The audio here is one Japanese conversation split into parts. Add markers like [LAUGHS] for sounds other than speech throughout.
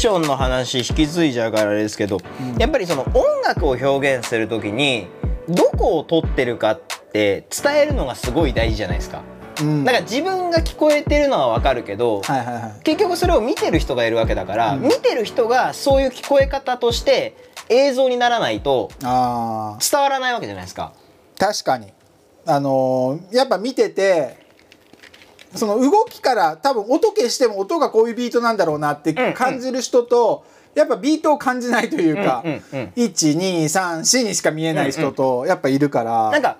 ションの話引き継いじゃうからあれですけど、やっぱりその音楽を表現する時にどこを撮ってるかって伝えるのがすごい大事じゃないですか。うん。だから自分が聞こえてるのはわかるけど、はいはいはい。結局それを見てる人がいるわけだから、見てる人がそういう聞こえ方として映像にならないと伝わらないわけじゃないですか。確かに。あのーやっぱ見ててその動きから多分音消しても音がこういうビートなんだろうなってうん感じる人と、やっぱビートを感じないというか、うんうんうん。1234にしか見えない人とやっぱいるから、なんか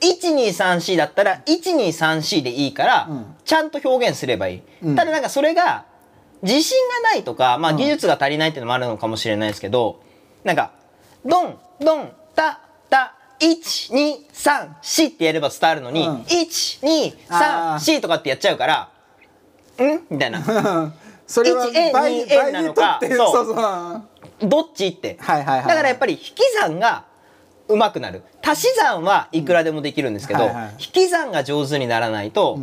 1234だったら1234でいいから、うん。ちゃんと表現すればいい、うん。ただなんかそれが自信がないとか、まあ、うん技術が足りないっていうのもあるのかもしれないですけどなんかドンドンタタ1234ってやれば伝わるのに、うん。1234とかってやっちゃうからん？みたいな。[LAUGHS] それは 1A 倍 2A 倍でなのかそう。そうそう。はどっちって、いはいはいだからやっぱり引き算がうまくなる。足し算はいくらでもできるんですけど、うんはいはい。引き算が上手にならないと、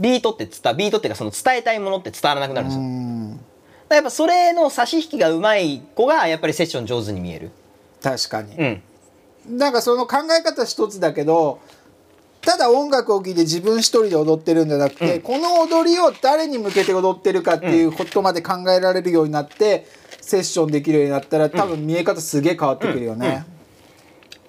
ビートって伝ビートっていうかその伝えたいものって伝わらなくなるんですよ、だやっぱそれの差し引きがうまい子がやっぱりセッション上手に見える。確かに、うんなんかその考え方一つだけどただ音楽を聴いて自分一人で踊ってるんじゃなくて、この踊りを誰に向けて踊ってるかっていうことまで考えられるようになって、セッションできるようになったら多分見え方すげえ変わってくるよね。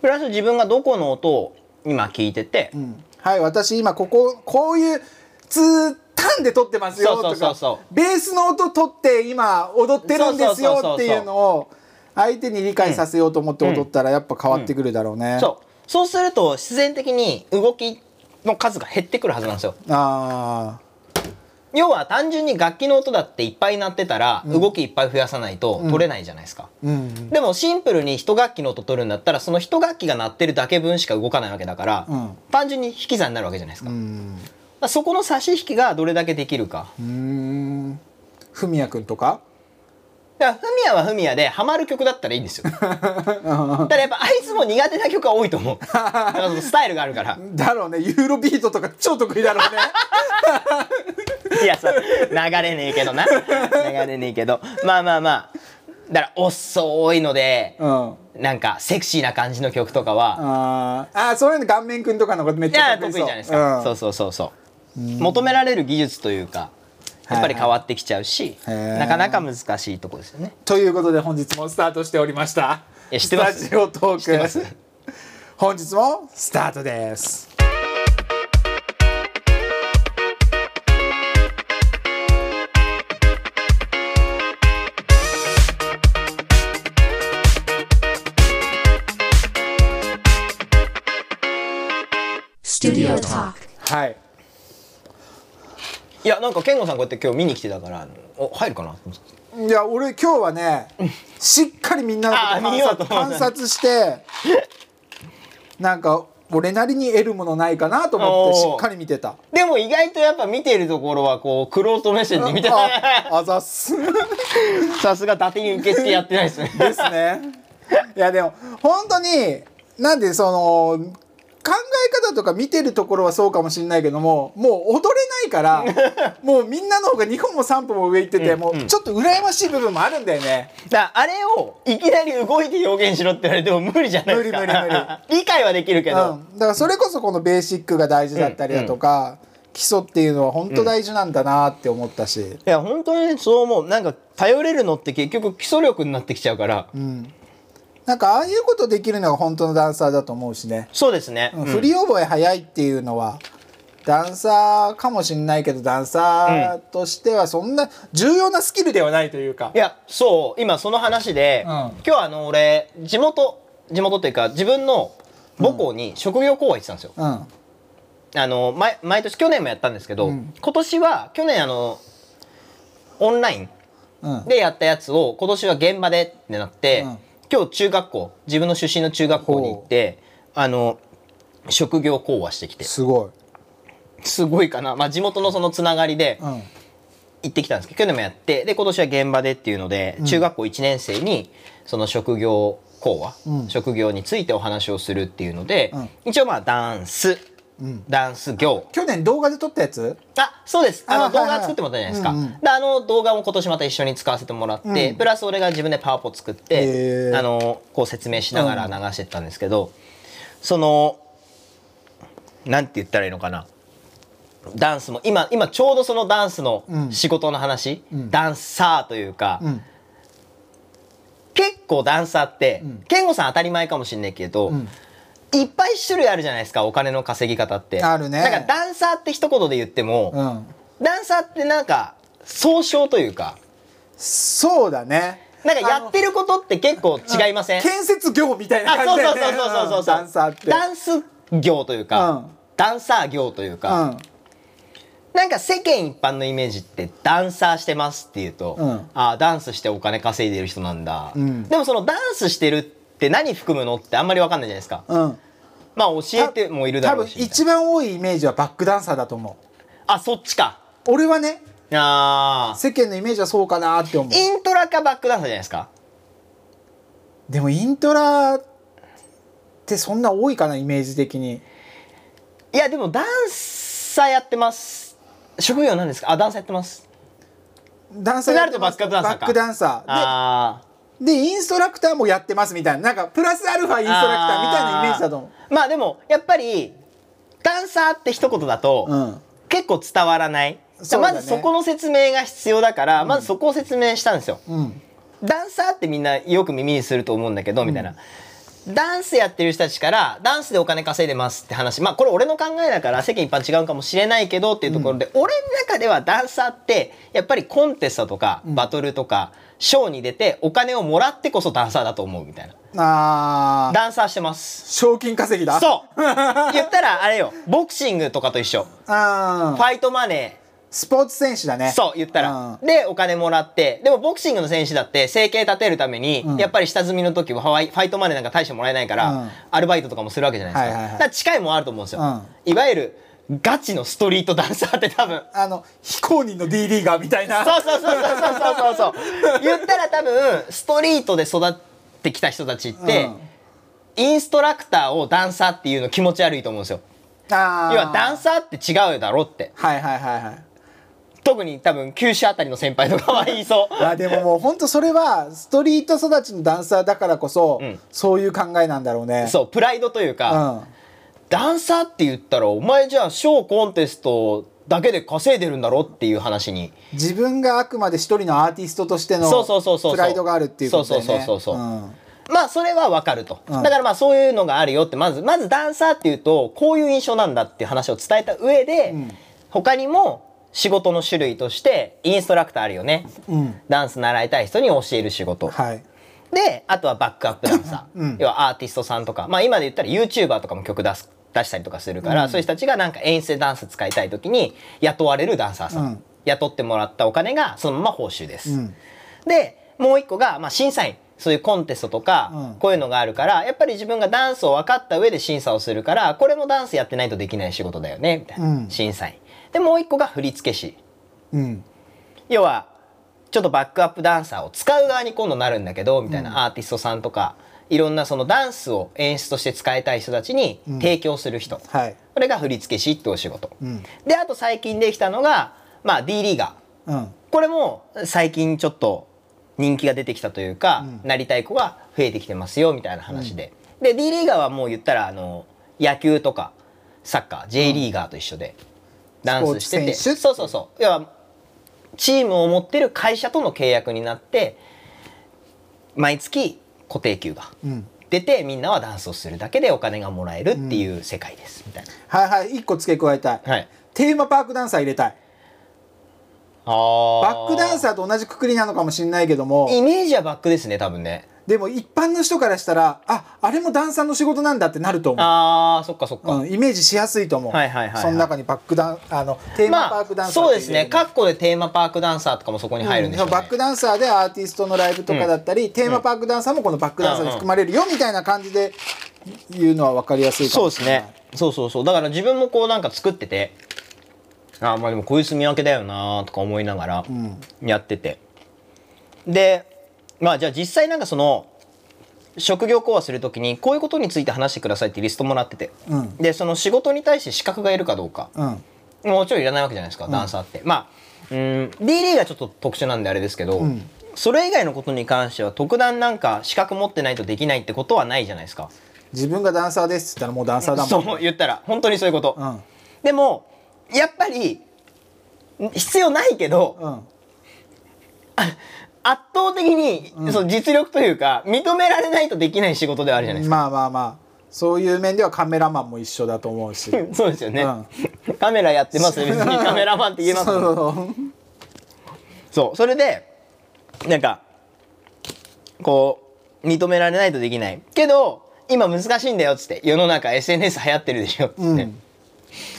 プラス自分がどこの音を今聞いてて、うん。はい私今こここういうツータンで撮ってますよとかベースの音取って今踊ってるんですよっていうのを相手に理解させようと思って踊ったらやっぱ変わってくるだろうね。そう。そうすると必然的に動きの数が減ってくるはずなんですよ。あ要は単純に楽器の音だっていっぱい鳴ってたら、動きいっぱい増やさないと取れないじゃないですか、でもシンプルに一楽器の音取るんだったらその一楽器が鳴ってるだけ分しか動かないわけだから、うん。単純に引き算になるわけじゃないですか,、うん。そこの差し引きがどれだけできるか。うーん。ふみやくんとか？だからフミヤはフミヤでハマる曲だったらいいんですよ。た [LAUGHS] だやっぱあいつも苦手な曲が多いと思う。[LAUGHS] だからそのスタイルがあるから。だろうね。ユーロビートとか超得意だろうね。[LAUGHS] いやさ流れねえけどな。流れねえけど。まあまあまあ。だから遅いので、うん。なんかセクシーな感じの曲とかは、あー。あーそういうの顔面くんとかのことめっちゃ得意じゃないですか、うん。そうそうそうそう。求められる技術というかやっぱり変わってきちゃうし、はいはいなかなか難しいとこですよね。ということで本日もスタートしておりました。いや知ってます？スタジオト知ってます？ーク本日もスタートです。はいいやなんか健吾さんこうやって今日見に来てたからお入るかな？と思っていや俺今日はねしっかりみんなのこと観察観察してなんか俺なりに得るものないかなと思ってしっかり見てた。でも意外とやっぱ見てるところはこうクロート目線で見てあ [LAUGHS] あざっす。[LAUGHS] さすが伊達に受付やってないですね。ですね。いやでも本当になんでその考え方とか見てるところはそうかもしれないけどももう踊れないから [LAUGHS] もうみんなの方が2歩も3歩も上行ってて、もうちょっと羨ましい部分もあるんだよね。だからあれをいきなり動いて表現しろって言われても無理じゃないですか。無理無理無理。解はできるけど、うん、だからそれこそこのベーシックが大事だったりだとか、基礎っていうのは本当大事なんだなって思ったし、いや本当にそう思う。なんか頼れるのって結局基礎力になってきちゃうから、なんかああいうことできるのが本当のダンサーだと思うしね、そうですね、振り覚え早いっていうのはダンサーかもしんないけどダンサーとしてはそんな重要なスキルではないというか。い、やそう。今その話で、うん。今日あの俺地元地元っていうか自分の母校に職業講話行ってたんですよ、うん。あの毎毎年去年もやったんですけど、うん。今年は去年あのオンラインうん。でやったやつを今年は現場でってなって、うん今日中学校自分の出身の中学校に行ってあの職業講話してきて。すごい、すごいかな、まあ、地元のそのつながりでうん、行ってきたんですけど去年もやってで今年は現場でっていうので、中学校1年生にその職業講話、うん。職業についてお話をするっていうので、うん。一応まあダンスダンス業、去年動画で撮ったやつ？あそうです。あの動画作ってもらったじゃないですか、うんうん。であの動画も今年また一緒に使わせてもらって、うん。プラス俺が自分でパワポ作っへてー。あのこう説明しながら流してったんですけど、そのなんて言ったらいいのかな。ダンスも今今ちょうどそのダンスのうん仕事の話、うん。ダンサーというか、うん。結構ダンサーって、ん。健吾さん当たり前かもしれないけど、うんいっぱい種類あるじゃないですかお金の稼ぎ方って。あるね。なんかダンサーって一言で言っても、うん。ダンサーってなんか総称というか。そうだね。なんかやってることって結構違いません？建設業みたいな感じだそうそうそうそうそうダンサーって。ダンス業というか、うん。ダンサー業というか、うん。なんか世間一般のイメージってダンサーしてますっていうと、うん。あダンスしてお金稼いでる人なんだ、うん。でもそのダンスしてるって何含むのってあんまり分かんないじゃないですか。うん。まあ教えてもいるだ多分ろうし。みたいな一番多いイメージはバックダンサーだと思う。あそっちか。俺はねあー。世間のイメージはそうかなって思う。イントラかバックダンサーじゃないですか。でもイントラってそんな多いかなイメージ的に。いやでもダンサーやってます。職業なんですか？あダンサーやってます。ダンサーやってます。となるとバックダンサーか。バックダンサー。あででインストラクターもやってますみたいな。なんかプラスアルファインストラクターみたいなイメージだと思ー。まあでもやっぱりダンサーって一言だと、ううん。結構伝わらない、ね。まずそこの説明が必要だから、まずそこを説明したんですよ。うん。ダンサーってみんなよく耳にすると思うんだけど、みたいな。ダンスやってる人たちからダンスでお金稼いでますって話。まあこれ俺の考えだから世間一般違うかもしれないけどっていうところで、俺の中ではダンサーってやっぱりコンテストとかバトルとか、ショーに出てお金をもらってこそダンサーだと思うみたいな。あー。ダンサーしてます。賞金稼ぎだ。そう。[LAUGHS] 言ったらあれよ。ボクシングとかと一緒。あー。ファイトマネー。スポーツ選手だね。そう言ったら、でお金もらって。でもボクシングの選手だって生計立てるために、うん。やっぱり下積みの時はファイファイトマネーなんか大してもらえないから、うん。アルバイトとかもするわけじゃないですか,、はいはいはい。だから近いもんあると思うんですよ、うん。いわゆるガチのストリートダンサーって多分。あの非公認の D リーガーみたいな。そうそうそうそうそうそう。そう言ったら多分ストリートで育ってきた人たちって、うん。インストラクターをダンサーっていうの気持ち悪いと思うんですよ。要はダンサーって違うだろって。はいはいはいはい。特に多分九州あたりの先輩とかは言いそう。[LAUGHS] あでももう本当それはストリート育ちのダンサーだからこそ、うん。そういう考えなんだろうね。そうプライドというか、うんダンサーって言ったらお前じゃあショーコンテストだけで稼いでるんだろっていう話に。自分があくまで一人のアーティストとしてのそうそうそうそうプライドがあるっていうことだよね。そうそうそうそうそうう。ん。まあそれはわかると、うん。だからまあそういうのがあるよって。まずまずダンサーっていうとこういう印象なんだっていう話を伝えた上で、ん。他にも仕事の種類としてインストラクターあるよね、うん。ダンス習いたい人に教える仕事、はいであとはバックアップダンサー、うん。要はアーティストさんとか。まあ今で言ったら YouTuber とかも曲出す出したりとかするから、そういう人たちがなんか演出でダンス使いたい時に雇われるダンサーさん、うん。雇ってもらったお金がそのまま報酬です、うん。でもう一個が、まあ、審査員。そういうコンテストとか、うん。こういうのがあるからやっぱり自分がダンスを分かった上で審査をするからこれもダンスやってないとできない仕事だよねみたいな、うん。審査員。でもう一個が振付師。うん。要はちょっとバックアップダンサーを使う側に今度なるんだけどみたいなアーティストさんとかいろんなそのダンスを演出として使いたい人たちに提供する人、はい。これが振付師ってお仕事、うん。であと最近できたのが、まあ、D リーガー。うん。これも最近ちょっと人気が出てきたというか、なりたい子が増えてきてますよみたいな話で、で D リーガーはもう言ったらあの野球とかサッカー J リーガーと一緒で、ダンスしてて。そうそうそう。要はチームを持ってる会社との契約になって毎月固定給がうん。出てみんなはダンスをするだけでお金がもらえるっていう世界です、みたいな。はいはい。一個付け加えたい、はい、テーマパークダンサー入れたい。バックダンサーと同じくくりなのかもしれないけども。イメージはバックですね多分ねでも一般の人からしたらああれもダンサーの仕事なんだってなると思う。あーそっかそっか、うん、イメージしやすいと思う、はいはいはいはい。その中にバックダンあのテーマパークダンサーまあ、そうですね。かカッコでテーマパークダンサーとかもそこに入るんでしょうね、バックダンサーでアーティストのライブとかだったり、テーマパークダンサーもこのバックダンサーに含まれるよみたいな感じで言うのは分かりやすいかそうもしれないですね。そうそうそう。だから自分もこうなんか作っててあーまあでもこういう住み分けだよなとか思いながらやってて、でまあじゃあ実際なんかその職業講話するときにこういうことについて話してくださいってリストもらってて、うん。でその仕事に対して資格がいるかどうか、うん。もちろんいらないわけじゃないですか、ダンサーって。まあうん D リーがちょっと特殊なんであれですけど、ん。それ以外のことに関しては特段なんか資格持ってないとできないってことはないじゃないですか。自分がダンサーですって言ったらもうダンサーだもん。そう言ったら本当にそういうこと、うん。でもやっぱりん必要ないけど、うん [LAUGHS] 圧倒的に、その実力というか認められないとできない仕事ではあるじゃないですか、まあまあまあ。そういう面ではカメラマンも一緒だと思うし。[LAUGHS] そうですよね、うカメラやってます。別にカメラマンって言えますもんね。そう。そう。それでなんかこう認められないとできない。けど今難しいんだよっつって世の中 SNS 流行ってるでしょっつって、うん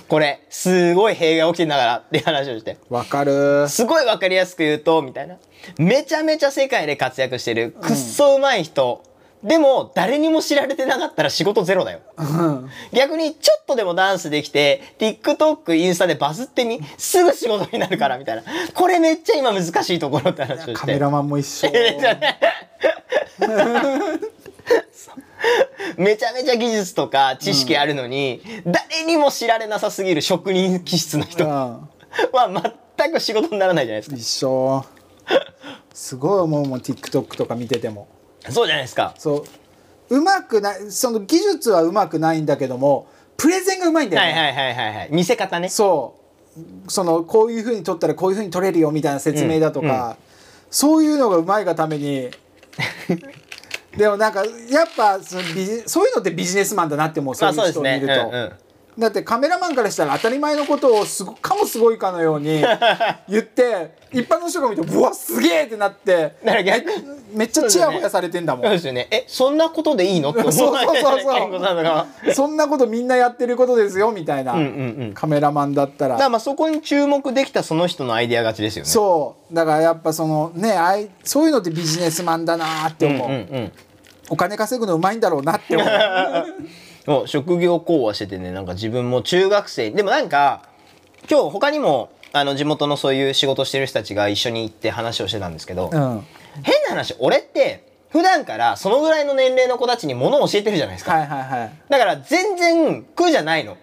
これすごい弊害起きてんだからっていう話をして。わかる。すごい分かりやすく言うとみたいな。めちゃめちゃ世界で活躍してるくっそ上手い人、でも誰にも知られてなかったら仕事ゼロだよ。うん。逆にちょっとでもダンスできて TikTok インスタでバズってみすぐ仕事になるからみたいな。これめっちゃ今難しいところって話をして。カメラマンも一緒 [LAUGHS] めちゃねめちゃ技術とか知識あるのに、誰にも知られなさすぎる職人気質の人。はうん。[LAUGHS] 全く仕事にならないじゃないです一緒。すごい思うもん TikTok とか見てても。かそうじゃないですか。そう。うまくないその技術はうまくないんだけどもプレゼンがうまいんだよね、はいはいはいはいはい。見せ方ね。そう。そのこういうふうに撮ったらこういうふうに撮れるよみたいな説明だとか、そういうのがうまいがために [LAUGHS] でもなんかやっぱそのビジそういうのってビジネスマンだなって思うそういう人を見ると。うんうん。だってカメラマンからしたら当たり前のことをすごかもすごいかのように [LAUGHS] 言って一般の人が見て「うわすげえ!」ってなってめっちゃチヤホヤされてんだもん。そうですよね。えそんなことでいいの？って思わそうそうそんなことみんなやってることですよみたいな、うんうんうん。カメラマンだったら。だからまあそこに注目できたその人のアイデア勝ちですよね。そう。だからやっぱそのねあいそういうのってビジネスマンだなって思う、うんうんお金稼ぐのうまいんだろうなって思う。[LAUGHS] もう職業講話しててねなんか自分も中学生。でもなんか今日他にもあの地元のそういう仕事してる人たちが一緒に行って話をしてたんですけど、うん。変な話俺って普段からそのぐらいの年齢の子たちに物を教えてるじゃないですか、はいはいはい。だから全然苦じゃないの。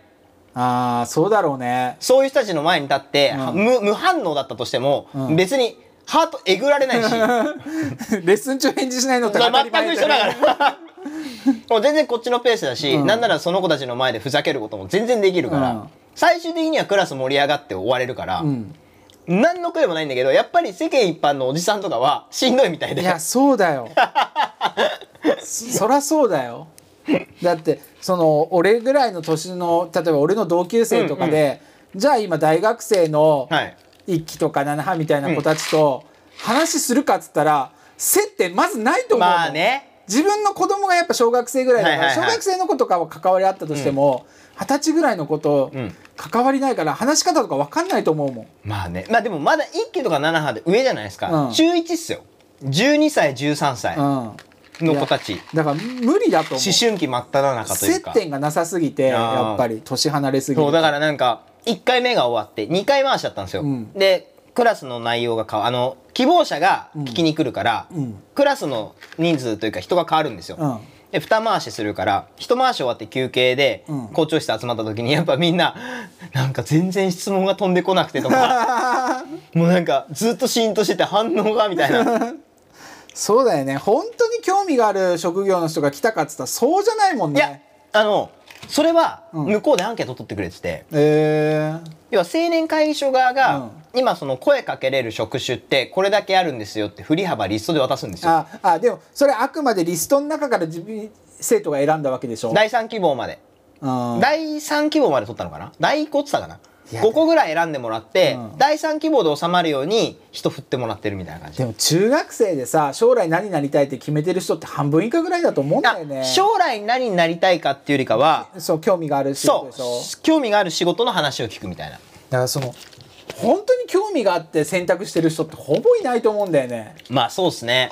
ああそうだろうね。そういう人たちの前に立って、うん。無無反応だったとしても、うん。別にハートえぐられないし。[LAUGHS] レッスン中返事しないのって当たり全く一緒だから。[LAUGHS] もう全然こっちのペースだし、うん。なんならその子たちの前でふざけることも全然できるから、うん。最終的にはクラス盛り上がって終われるから、うん。何の声もないんだけどやっぱり世間一般のおじさんとかはしんどいみたいで。いやそうだよ。[LAUGHS] そそらそうだよ。だってその俺ぐらいの年の例えば俺の同級生とかで、じゃあ今大学生のはい一期とか七波みたいな子たちと話するかっつったら接点まずないと思うの。まあね。自分の子供がやっぱ小学生ぐらいだから、小学生の子とかは関わりあったとしても二十、歳ぐらいの子とうん。関わりないから話し方とか分かんないと思うもん。まあね。まあでもまだ1期とか7波で上じゃないですか、うん。中1っすよ。12歳13歳うん。の子たち、だから無理だと思う。思春期真っ只中という接か点がなさすぎてやっぱり年離れすぎるそうだからなんか1回目が終わって2回回しだったんですよ、うん。でクラスの内容が変わあの希望者が聞きに来るから、うん。クラスの人数というか人が変わるんですよ、うん。で二回しするから一回し終わって休憩でうん。校長室集まった時にやっぱみんななんか全然質問が飛んでこなくてとか [LAUGHS] もうなんかずっとシーンとしてて反応がみたいな。そうだよね。本当に興味がある職業の人が来たかっつったらそうじゃないもんいやねあのそれはうん。向こうでアンケート取ってくれてて、えー、要は青年会議所側が、うん。今その声かけれる職種ってこれだけあるんですよって振り幅リストで渡すんですよ。ああでもそれあくまでリストの中から自分生徒が選んだわけでしょ？第3希望まで、うん。第3希望まで取ったのかな？第1個っつったかな？5個ぐらい選んでもらって、うん。第3希望で収まるように人振ってもらってるみたいな感じ。でも中学生でさ将来何になりたいって決めてる人って半分以下ぐらいだと思うんだよね。あ将来何になりたいかっていうよりかはそう興味がある仕そう事でしょ？興味がある仕事の話を聞くみたいな。だからその本当に興味があって選択してる人ってほぼいないと思うんだよね。まあそうですね。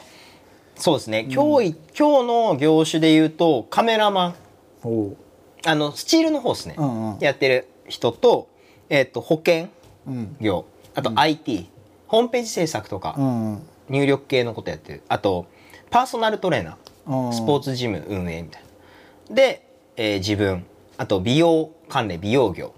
そうですね、今日い今日の業種で言うとカメラマン。あのスチールの方ですね、うんうん。やってる人と,、えっと保険うん。業あと IT、ホームページ制作とか、うん。入力系のことやってる。あとパーソナルトレーナー。うん。スポーツジム運営みたいな。で、えー自分。あと美容関連美容業。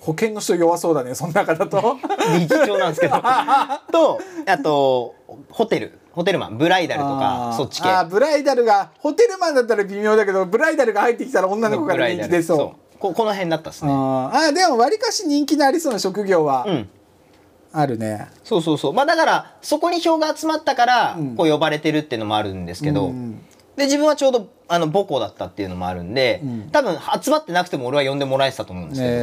保険の人弱そうだねその中だと。[LAUGHS] 理事長なんですけど。[LAUGHS] とあとホテル。ホテルマン。ブライダルとかそっち系。あーブライダルがホテルマンだったら微妙だけどブライダルが入ってきたら女の子から人気出そうここの辺だったっすね。あでもわりかし人気のありそうな職業はうん。あるね、そうそうそう。まあだからそこに票が集まったからうん。こう呼ばれてるっていうのもあるんですけど、うんで自分はちょうどあの母校だったっていうのもあるんで、うん。多分集まってなくても俺は呼んでもらえてたと思うんですけど、え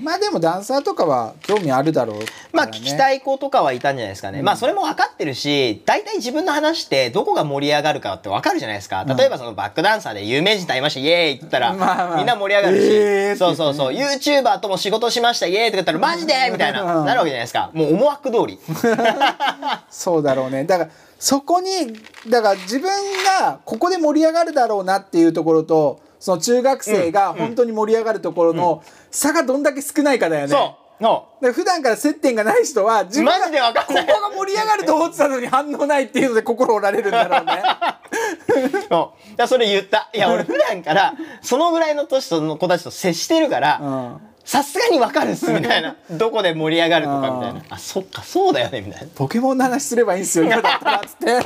ーまあでもダンサーとかは興味あるだろうまあ聞きたい子とかはいたんじゃないですかね、まあそれも分かってるし大体自分の話ってどこが盛り上がるかって分かるじゃないですか。例えばそのバックダンサーで有名人と会いましたイエーイって言ったら、まあまあみんな盛り上がるし、えーそうそうそう。YouTuber とも仕事しましたイエーイって言ったらマジでみたいなうん。なるわけじゃないですか。もう思惑通り。[LAUGHS] そうだろうね。だからそこにだから自分がここで盛り上がるだろうなっていうところとその中学生が本当に盛り上がるところの差がどんだけ少ないかだよね。そう。ので普段から接点がない人は自分がここが盛り上がると思ってたのに反応ないっていうので心折られるんだろうね。[LAUGHS] だそれ言った。いや俺普段からそのぐらいの年の子たちと接してるから、うんさすがに分かるっすみたいな。どこで盛り上がるとかみたいな。あそっかそうだよねみたいな。ポケモンの話すればいいんすよ今だったらっつって。だ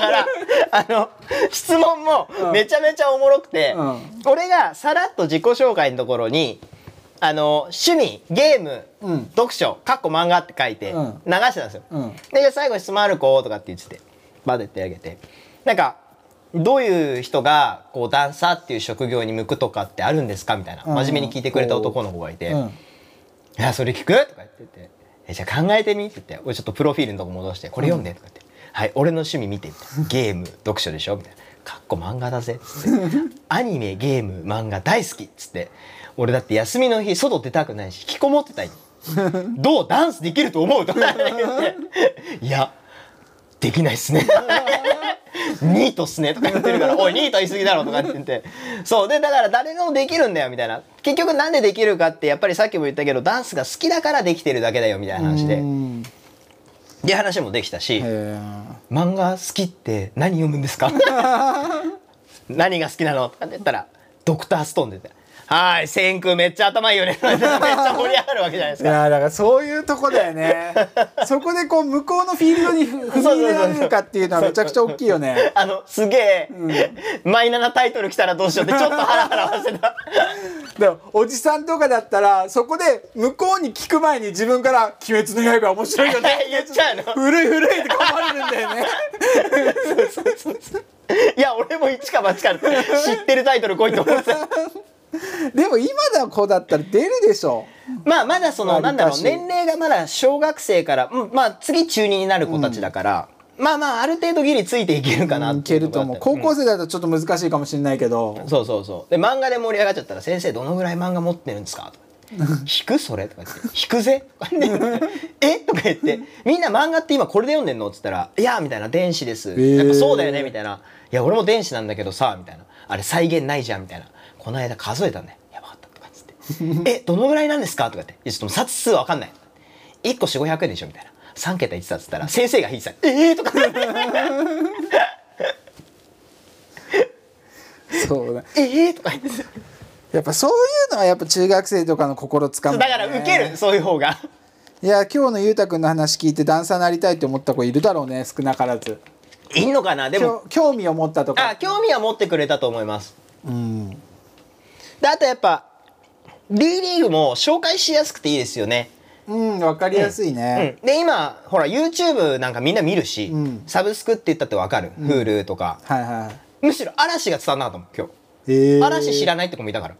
からあの質問もめちゃめちゃおもろくて、うん。俺がさらっと自己紹介のところにあの趣味ゲーム、うん。読書かっこ漫画って書いてうん。流してたんですよ、うん。で最後質問ある子とかって言っててバデってあげて。なんかどういう人がこうダンサーっていう職業に向くとかってあるんですかみたいなうん。真面目に聞いてくれた男の子がいて「うんいやそれ聞く?」とか言っててえ「じゃあ考えてみ」って言って俺ちょっとプロフィールのとこ戻して「これ読んで」とか言って「はい俺の趣味見て」みたいな「[LAUGHS] ゲーム読書でしょ」みたいな「かっこ漫画だぜ」っつって「アニメゲーム漫画大好き」っつって。俺だって休みの日外出たくないし引きこもってたい。[LAUGHS] どうダンスできると思う？とか言って「いやできないっすね」[LAUGHS] ニートっすねとか言ってるから「[LAUGHS] おいニート言い過ぎだろ」とかって言って。そうでだから誰でもできるんだよみたいな。結局なんでできるかってやっぱりさっきも言ったけどダンスが好きだからできてるだけだよみたいな話で。うん。で話もできたし漫画好きって何読むんですか？[LAUGHS] 何が好きなの？とかって言ったら「ドクターストーン」出て「はい千空めっちゃ頭いいよね」[LAUGHS] めっちゃ盛り上がるわけじゃないですか。いやーだからそういうとこだよね。[LAUGHS] そこでこう向こうのフィールドにふ踏み入れられるかっていうのはめちゃくちゃ大きいよね。あのすげえ、マイナーなタイトル来たらどうしようってちょっとハラハラはしてた。[LAUGHS] でもおじさんとかだったらそこで向こうに聞く前に自分から「鬼滅の刃面白いよね。言っちゃうの。古い古い」って困れるんだよね。いや俺も一か八かって知ってるタイトル来いと思ってた [LAUGHS] でも今の子だったら出るでしょ。まあまだそのまあなんだろう昔年齢がまだ小学生から、うん、まあ次中2になる子たちだから、まあまあある程度ギリついていけるかなっいていうけると思う。高校生だとちょっと難しいかもしれないけど。そうそうそう。で漫画で盛り上がっちゃったら「先生どのぐらい漫画持ってるんですか?」とか言って「引く？それ?」とか言って「引くぜ?」とか言って「え？とか言って「みんな漫画って今これで読んでんの?」っつったら「いや」みたいな「電子です」ー。やっぱそうだよね」みたいな「いや俺も電子なんだけどさ」みたいな「あれ再現ないじゃん」みたいな「この間数えたんだよ。やばかった」とかっつって「[LAUGHS] えどのぐらいなんですか?」とか言って「いやちょっともう冊数わかんない」1個4 5 0 0円でしょみたいな。3桁言ってたっつったら先生が引いてた「えー!」とか。[LAUGHS] そうだ「えー!」とか。言ってやっぱそういうのはやっぱ中学生とかの心つかむ、だから受けるそういう方が。いや今日のゆうたくんの話聞いてダンサーなりたいって思った子いるだろうね少なからず。いんのかな？でも。興興味を持ったとか。あ興味は持ってくれたと思います。うんであとやっぱ D リーグも紹介しやすくていいですよね、うん分かりやすいね、うん、で今ほら YouTube なんかみんな見るし、うん。サブスクって言ったってわかる、Hulu とか。はいはいむしろ嵐が伝わんなかったもん今日、えー。嵐知らないって子もいたから。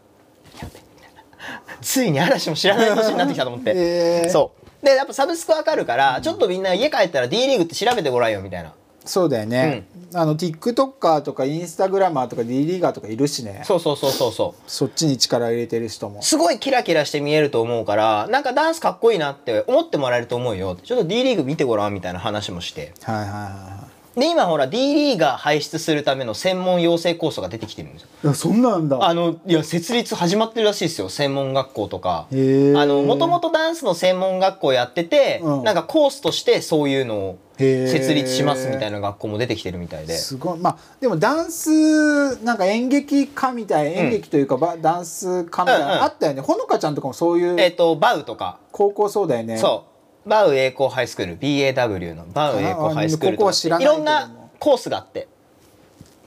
ついに嵐も知らない年になってきたと思って、えー。そう。でやっぱサブスクわかるから、ちょっとみんな家帰ったら D リーグって調べてごらんよみたいなそうだよね、あの TikToker とかインスタグラマーとか D リーガーとかいるしね。そうそうそうそうそう。そっちに力入れてる人も。すごいキラキラして見えると思うからなんかダンスかっこいいなって思ってもらえると思うよ。ちょっと D リーグ見てごらんみたいな話もして。はいはいはで今ほら D リーガー輩出するための専門養成コースが出てきてるんですよ。いやそんなんだ。あのいや設立始まってるらしいですよ専門学校とか。あのもともとダンスの専門学校やってて、うん。なんかコースとしてそういうのを設立しますみたいな学校も出てきてるみたいで。すごい。まあでもダンスなんか演劇科みたい演劇というか、ばダンス科みたいな、うんうんあったよね。ほのかちゃんとかもそういうえっ、とバウとか。高校そうだよね。そうバウ栄光ハイスクール BAW のバウ栄光ハイスクールここは知らないろんなコースがあって。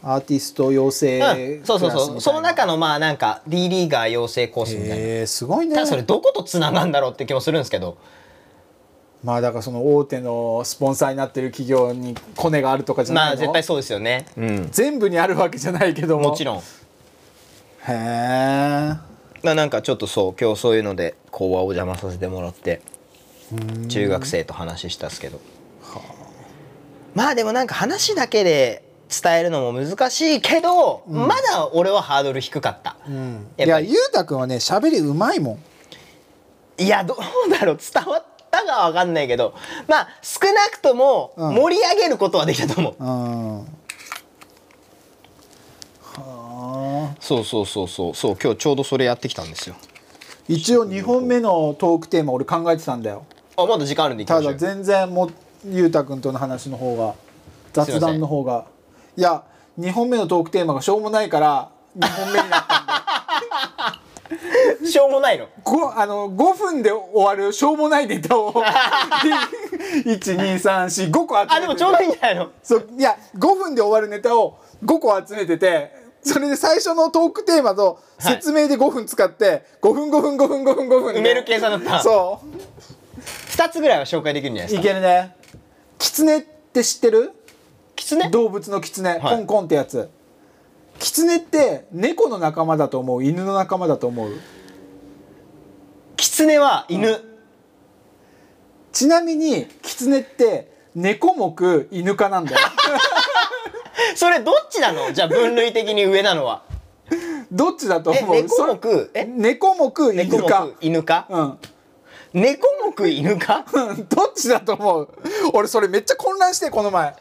アーティスト養成うん、そうそうそう。その中のまあなんか D リーガー養成コースみたいな。へえすごいね。ただそれどことつながんだろうって気もするんですけど。まあだからその大手のスポンサーになってる企業にコネがあるとかじゃないの、まあ絶対そうですよね。うん。全部にあるわけじゃないけども。もちろん。へえまあなんかちょっとそう今日そういうので講話を邪魔させてもらって中学生と話したっすけど。まあでもなんか話だけで伝えるのも難しいけど、まだ俺はハードル低かった、うん。いやっぱり。やゆうたくんはね喋りうまいもん。いやどうだろう？伝わったかは分かんないけど。まあ少なくともうん。盛り上げることはできたと思う、うん。はあ。そうそうそうそう。そう今日ちょうどそれやってきたんですよ。一応2本目のトークテーマ俺考えてたんだよあまだ時間あるんでただ全然もうゆうたくんとの話の方が雑談の方が。いや2本目のトークテーマがしょうもないから2本目になったんだ。[LAUGHS] しょうもないの？ごあの5分で終わるしょうもないネタを。[LAUGHS] 12345個集めてて。あでもちょうどいいんじゃないの？そういや5分で終わるネタを5個集めててそれで最初のトークテーマと説明で5分使って5分5分5分5分5分で。埋める計算だった。そう2つぐらいは紹介できるんじゃないですいかけるね。キツネって知ってる？キツネ動物のキツネ、い。コンコンってやつ。キツネって猫の仲間だと思う？犬の仲間だと思う？キツネは犬、ちなみにキツネって猫目犬科なんだよ。[LAUGHS] それどっちなの？じゃあ分類的に上なのは。[LAUGHS] どっちだとえ思う？猫目？そえ？猫目猫犬科。目犬かうん猫目犬か？[LAUGHS] どっちだと思う？俺それめっちゃ混乱してこの前。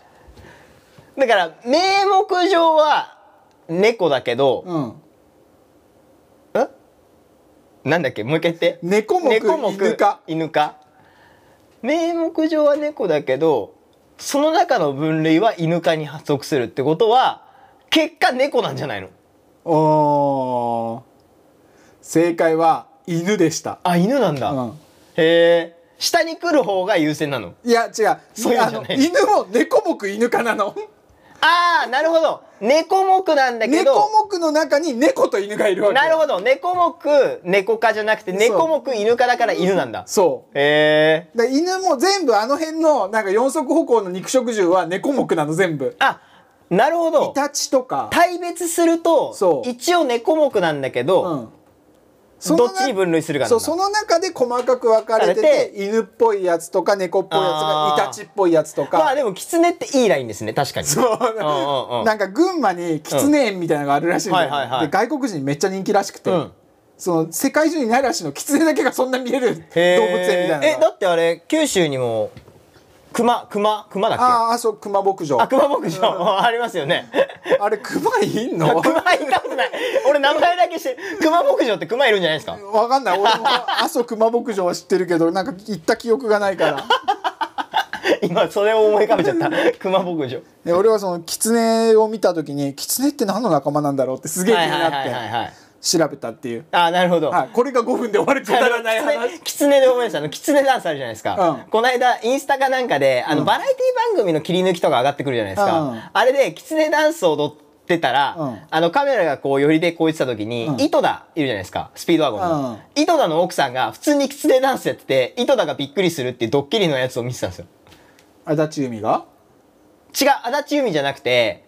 だから名目上は猫だけど、うん。え？なんだっけ？もう一回言って。猫目猫目犬科犬か。名目上は猫だけどその中の分類は犬科に発足するってことは結果猫なんじゃないの？おー。正解は犬でした、あ犬なんだ、うん、へえ下に来る方が優先なの？いや違う。そういう犬も猫目犬科なの？ああなるほど。猫目なんだけど。猫目の中に猫と犬がいるわけ。なるほど。猫目猫科じゃなくて猫目犬科だから犬なんだ。そう。へえ犬も全部あの辺のなんか四足歩行の肉食獣は猫目なの全部。あなるほイどタチとか。大別するとそう。一応猫目なんだけど、うんどっちに分類するかそうその中で細かく分かれてて犬っぽいやつとか猫っぽいやつあー。がイタチっぽいやつとか、まあでもキツネっていいラインですね確かに。そう。[LAUGHS] なんか群馬にキツネ園みたいなのがあるらしいんだよ、はいはいはい。で外国人にめっちゃ人気らしくて、うん。その世界中にないらしいの。キツネだけがそんな見える動物園みたいなえだってあれ九州にも熊熊熊だっけ？あーあそう熊牧場。あ熊牧場、[LAUGHS] ありますよね。あれ熊いんの？[LAUGHS] 熊いたことない。俺名前だけして熊牧場って熊いるんじゃないですか？わかんない。俺も阿蘇熊牧場は知ってるけどなんか行った記憶がないから。[LAUGHS] 今それを思い浮かべちゃった。熊牧場。で俺はそのキツネを見た時にキツネって何の仲間なんだろうってすげえ気になって。はい調べたっていう、あなるほど、はい、これが5分で終わるくだらない話。キツネで思い出した。あのキツネダンスあるじゃないですか、うん。この間インスタかなんかであの、バラエティ番組の切り抜きとか上がってくるじゃないですか、うん。あれでキツネダンスを踊ってたら、うん。あのカメラがこう寄りでこう言ってた時に、うん。井戸田いるじゃないですか。スピードワゴンの、うん。井戸田の奥さんが普通にキツネダンスやってて井戸田がびっくりするっていうドッキリのやつを見てたんですよ。足立由美が？違う足立由美じゃなくて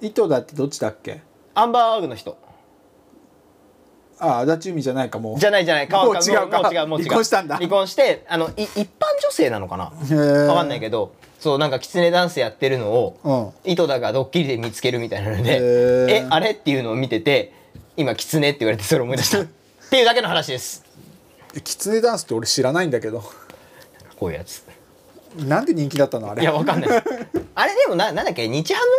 糸だってどっちだっけ？アンバーグの人。あ足立由美じゃないかも。うじゃないじゃない。もう違うか。もう違うもう違う。離婚したんだ。離婚してあのい一般女性なのかな？へわかんないけどそうなんかキツネダンスやってるのをうん。井戸田がドッキリで見つけるみたいなのでへー。えあれっていうのを見てて今キツネって言われてそれ思い出した。[LAUGHS] っていうだけの話です。えキツネダンスって俺知らないんだけど。こういうやつ。なんで人気だったのあれ？いやわかんない。[LAUGHS] あれでもななんだっけ？日ハム？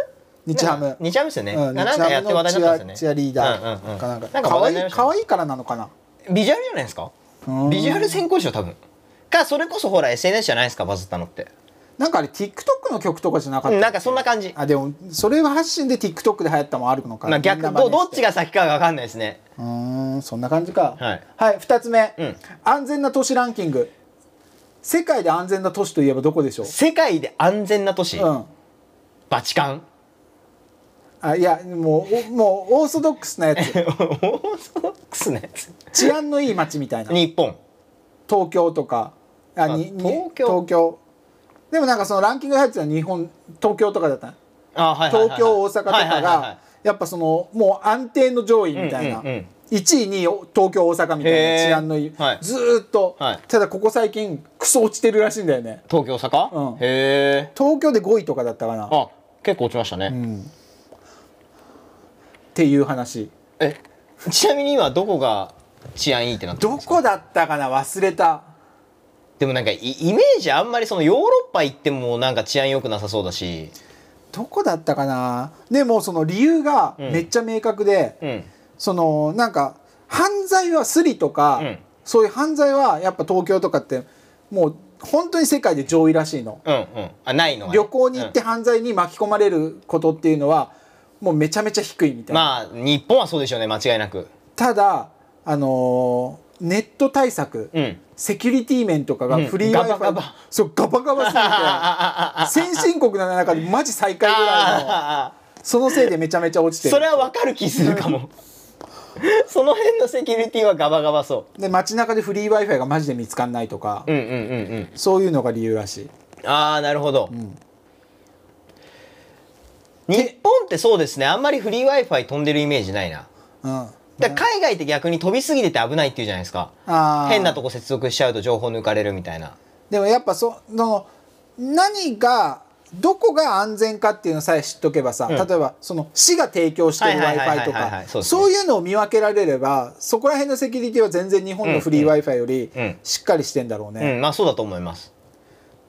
日ハム。日ハムですよね、うん、なんかやって話題になったんですよね。チアリーダうんうんうん。ーかなんか可愛い話題になりました可愛いからなのかな？ビジュアルじゃないですか？うんビジュアル先行でしょ多分。かそれこそほら SNS じゃないですかバズったのって。なんかあれ TikTok の曲とかじゃなかったうんなんかそんな感じ。あでもそれは発信で TikTok で流行ったもあるのかまあ逆どどっちがが先かが分かんないですね。うーんそんな感じか。はい、はい、2つ目、うん。安全な都市ランキング。世界で安全な都市といえばどこでしょう？世界で安全な都市、うん。バチカンあいやもうおもうオーソドックスなやつ。[LAUGHS] オーソドックスなやつ？治安のいい街みたいな。日本。東京とか。ああにに東京？東京。でもなんかそのランキングが入ってたのは日本東京とかだったの？あはいはい東京大阪とかがやっぱそのもう安定の上位みたいな、うんうんうん。1位に東京大阪みたいな治安のいい、はい。ずーっと、はい。ただここ最近クソ落ちてるらしいんだよね。東京大阪、うん。へえ東京で5位とかだったかな。っあ結構落ちましたね、ていう話。えちなみに今どこが治安いいってなってるんどですか？こだったかな？忘れた。でもなんかイイメージあんまりそのヨーロッパ行ってもなんか治安良くなさそうだし。どこだったかな？でもその理由がめっちゃ明確で、うん。そのなんか犯罪はスリとか、うん。そういう犯罪はやっぱ東京とかってもう本当に世界で上位らしいの。うんうん。あないのがね。旅行に行って犯罪に巻き込まれることっていうのはもうめちゃめちゃ低いみたいな。まあ日本はそうでしょうね間違いなく。ただあのーネット対策、うん。セキュリティ面とかがうん。フリーガ w バ i ガ f バ。i そうガバガバすぎて。[LAUGHS] 先進国の中でマジ最下位ぐらいのあそのせいでめちゃめちゃ落ちてる。ーそれはわかる気するかも。[LAUGHS] その辺のセキュリティはガバガバそで街中でフリー w i f i がマジで見つかんないとか、ううんうんうんうん。そういうのが理由らしい。ああなるほど、日本ってそうですね。あんまりフリー w i f i 飛んでるイメージないな。うん。だ海外って逆に飛びすぎてて危ないっていうじゃないですか。変なとこ接続しちゃうと情報抜かれるみたいな。でもやっぱその何がどこが安全かっていうのさえ知っとけばさ、うん。例えばその市が提供してる w は i い f はい i とかそういうのを見分けられればそこら辺のセキュリティは全然日本のフリー w i f i よりうん。しっかりしてんだろうね、うん。まあそうだと思います。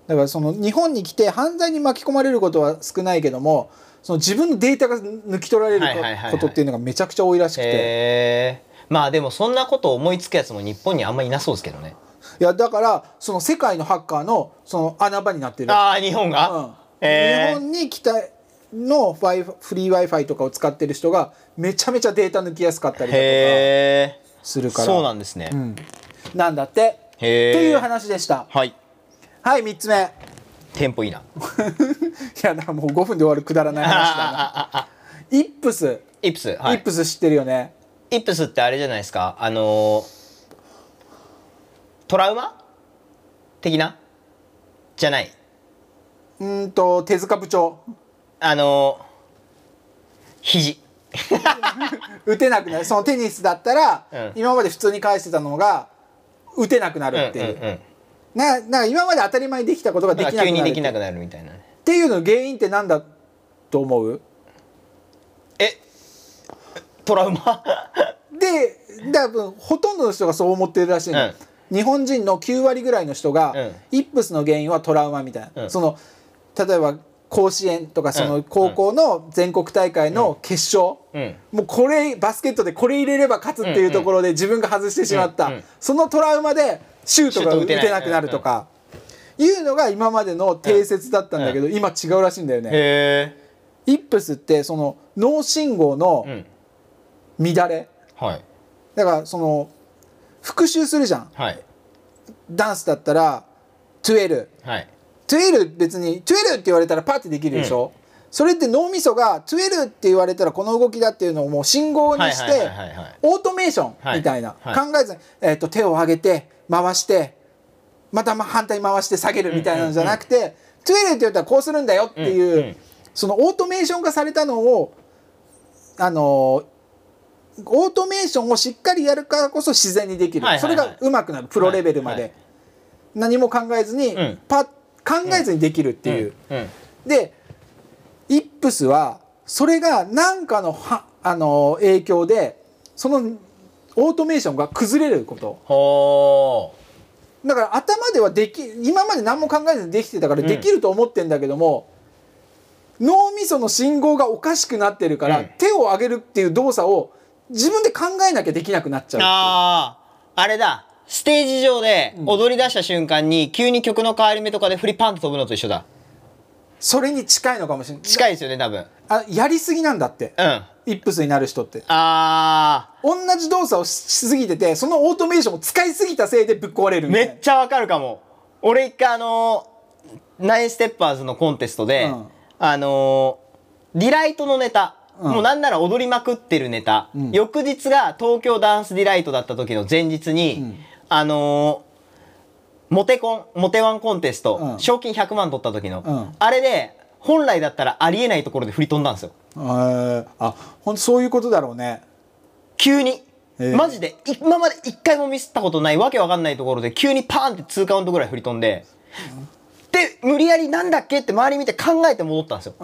だからその日本に来て犯罪に巻き込まれることは少ないけどもその自分のデータが抜き取られることっていうのがめちゃくちゃ多いらしくて、まあでもそんなこと思いつくやつも日本にあんまりいなそうですけどね。いやだからその世界のハッカーのその穴場になってるああ日本が、うん。日本に来たのフリー w i f i とかを使ってる人がめちゃめちゃデータ抜きやすかったりだとかするから。そうなんですね、うん。なんだって？ってへえいう話でした。はい。はい3つ目テンポいいな。[LAUGHS] いやだもう5分で終わるくだらない話だな。イップス、イプスはい。イップス知ってるよね。イップスってあれじゃないですか？あのートラウマ？的な？じゃない。うーんと手塚部長。あのー肘。[LAUGHS] 打てなくなる。そのテニスだったら、うん。今まで普通に返してたのが打てなくなるっていう,、うんうんうんななんか今まで当たり前にできたことができなくなる急にできなくなるみたいなね。っていうの原因って何だと思う？えトラウマ？で多分ほとんどの人がそう思ってるらしいの、うん。日本人の9割ぐらいの人が、うん。イップスの原因はトラウマみたいな、うん。その例えば甲子園とかそうん。の高校の全国大会の決勝、うん。もうこれバスケットでこれ入れれば勝つっていうところで自分が外してしまった、うんうん。そのトラウマでシュートが打てなくなるとか、いうのが今までの定説だったんだけど、今違うらしいんだよね。へイップスってその脳信号の乱れ、はい。だからその復習するじゃん。はい。ダンスだったら12はい12別に12って言われたらパッてできるでしょ、それって脳みそが12って言われたらこの動きだっていうのをもう信号にしてオートメーションみたいな、考えずに、えー、と手を上げて回してまたま反対に回して下げるみたいなのじゃなくて、12って言ったらこうするんだよっていう、うん。うん。そのオートメーション化されたのをあのーオートメーションをしっかりやるからこそ自然にできる、それが上手くなる。プロレベルまで、はい何も考えずに、うん。パッ考えずにできるっていう、うん。でイップスはそれが何かのはあの影響でそのオートメーションが崩れること。ほだから頭ではでき今まで何も考えずにできてたからできると思ってんだけども、脳みその信号がおかしくなってるから、うん。手を上げるっていう動作を自分で考えなきゃできなくなっちゃうああれだステージ上で踊り出した瞬間に急に曲の変わり目とかで振りパンと飛ぶのと一緒だ。それに近いのかもしれない近いですよね多分。あやりすぎなんだって。うん。あイップスになる人って。あ同じ動作をししすぎててそのオートメーションを使いすぎたせいでぶっ壊れるめっちゃわかるかも。俺一回あのーナインステッパーズのコンテストで、うん。あのーディライトのネタ、うん。もうなんなら踊りまくってるネタ、ん。翌日が東京ダンスディライトだった時の前日に、んあのーモテコンモテワンコンテスト、うん。賞金100万取った時の、うん。あれで本来だったらありえないところで振り飛んだんですよ。えー。あ本当そういうことだろうね。急に、へー。マジで今まで一回もミスったことないわけわかんないところで急にパーンって2カウントぐらい振り飛んで、で無理やりなんだっけって周り見て考えて戻ったんですよ。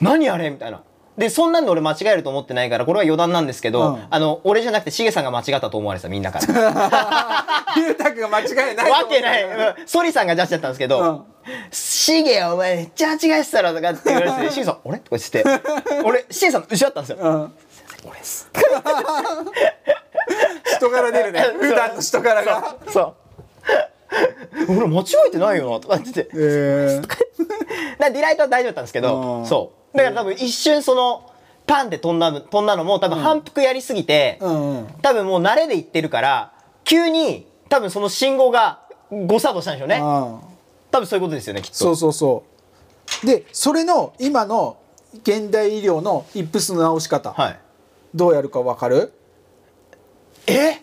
うん。何あれみたいなでそんなんで俺間違えると思ってないからこれは余談なんですけど、うん。あの俺じゃなくてしげさんが間違ったと思われてたみんなから。ゆうたくんが間違いないわけない、うん。ソリさんがジャッジだったんですけど「しげお前めっちゃ間違えてたろ」とかって言われてしげ [LAUGHS] さん「俺?」とか言ってて。俺しげさんの後ろだったんですよ。うん、うん、俺です。[LAUGHS] 人柄出るね。普段の人柄が。そう [LAUGHS] 俺間違えてないよなとか言ってて。えー、[LAUGHS] ディライトは大丈夫だったんですけど、うんそう。だから多分一瞬そのパンって飛んだの飛んだのも多分反復やりすぎて、うんうん。多分もう慣れでいってるから急に多分その信号が誤作動したんでしょうね。うん多分そういうことですよねきっと。そうそうそう。でそれの今の現代医療のイップスの直し方、はい。どうやるか分かる？え？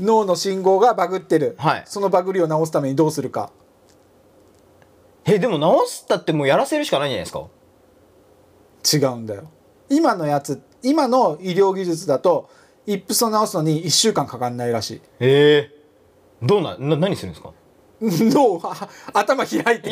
脳の信号がバグってる、はい。そのバグりを直すためにどうするか。えでも直したってもうやらせるしかないんじゃないですか？違うんだよ。今のやつ今の医療技術だとイップスを直すのに1週間かかんないらしい。ええどうなな何するんですか？脳は頭開いて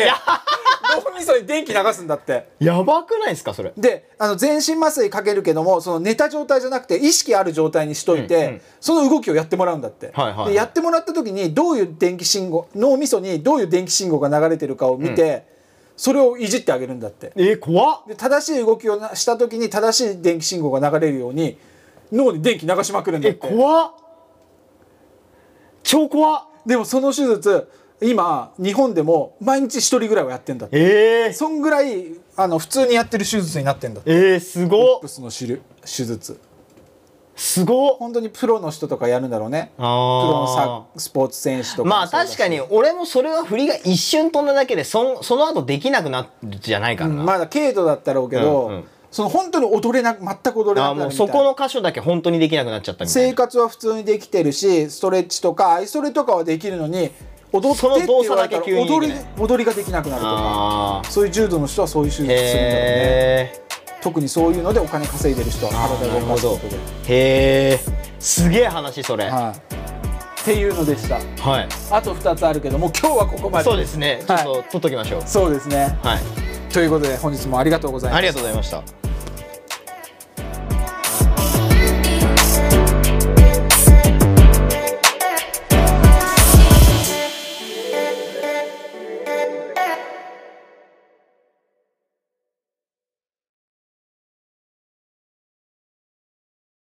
脳みそに電気流すんだって。やばくないですかそれ？であの全身麻酔かけるけどもその寝た状態じゃなくて意識ある状態にしといて、うんうん。その動きをやってもらうんだって、はいはいはい。でやってもらった時にどういう電気信号脳みそにどういう電気信号が流れてるかを見て、それをいじってあげるんだって。えー、怖っ。で正しい動きをなした時に正しい電気信号が流れるように脳に電気流しまくるんだっえて怖っ。超怖っ。でもその手術今日本でも毎日一人ぐらいはやってんだって。えー、そんぐらいあの普通にやってる手術になってんだって。えー、すごっ。プスの手術。すごっ。本当にプロの人とかやるんだろうね。プロのあサスポーツ選手とかもまあ確かに俺もそれは振りが一瞬飛んだだけでそんその後できなくなるじゃないからな、うんまだ軽度だったろうけど、うんうん。その本当に踊れな全く踊れなくなるそこの箇所だけ本当にできなくなっちゃったみたいな。生活は普通にできてるしストレッチとかアイソレとかはできるのに踊ってそのって言踊り踊りができなくなるとかあそういう重度の人はそういう手術するんだろうね。特にそういうのでお金稼いでる人は体を動かすことで、へえすげえ話それ。ははい、っていうのでした。い。あと2つあるけども今日はここまで。そうですね。ちょっはい。と取っときましょう。そうですね。はい。ということで本日もありがとうございますありがとうございました